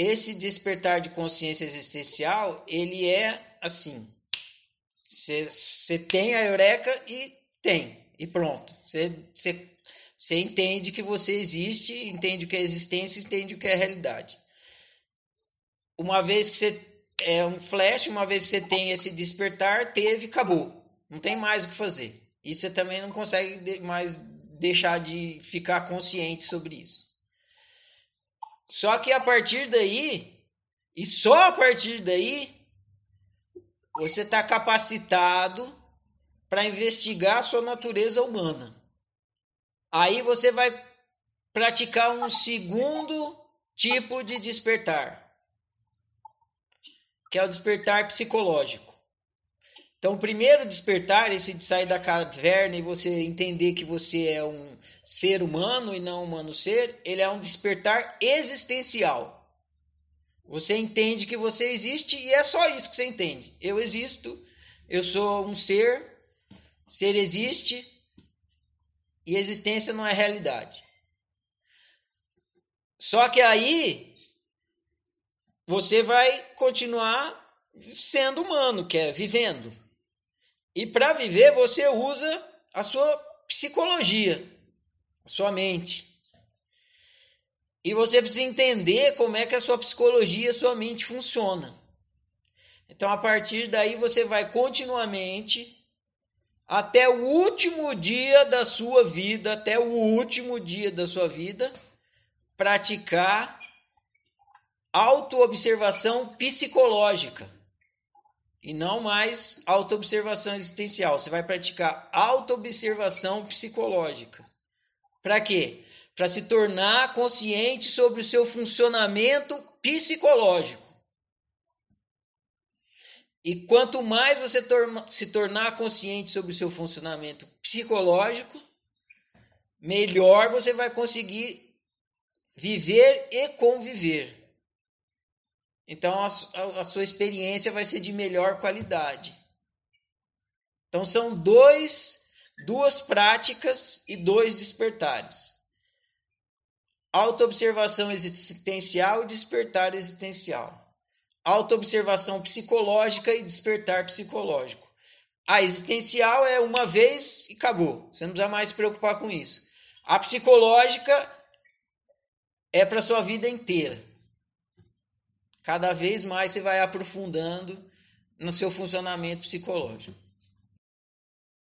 esse despertar de consciência existencial, ele é assim. Você tem a eureka e tem, e pronto. Você entende que você existe, entende o que é existência, entende o que é realidade. Uma vez que você é um flash, uma vez que você tem esse despertar, teve, acabou. Não tem mais o que fazer. E você também não consegue mais deixar de ficar consciente sobre isso. Só que a partir daí, e só a partir daí, você está capacitado para investigar a sua natureza humana. Aí você vai praticar um segundo tipo de despertar, que é o despertar psicológico. Então, primeiro despertar, esse de sair da caverna e você entender que você é um ser humano e não um humano ser, ele é um despertar existencial. Você entende que você existe e é só isso que você entende. Eu existo, eu sou um ser, ser existe e existência não é realidade. Só que aí você vai continuar sendo humano, que é vivendo. E para viver, você usa a sua psicologia, a sua mente. E você precisa entender como é que a sua psicologia, a sua mente funciona. Então, a partir daí, você vai continuamente, até o último dia da sua vida, até o último dia da sua vida, praticar autoobservação psicológica e não mais autoobservação existencial. Você vai praticar autoobservação psicológica. Para quê? Para se tornar consciente sobre o seu funcionamento psicológico. E quanto mais você se tornar consciente sobre o seu funcionamento psicológico, melhor você vai conseguir viver e conviver. Então a, a, sua experiência vai ser de melhor qualidade. Então são dois, duas práticas e dois despertares. Autoobservação existencial e despertar existencial. Autoobservação psicológica e despertar psicológico. A existencial é uma vez e acabou. Você não precisa mais se preocupar com isso. A psicológica é para sua vida inteira. Cada vez mais você vai aprofundando no seu funcionamento psicológico.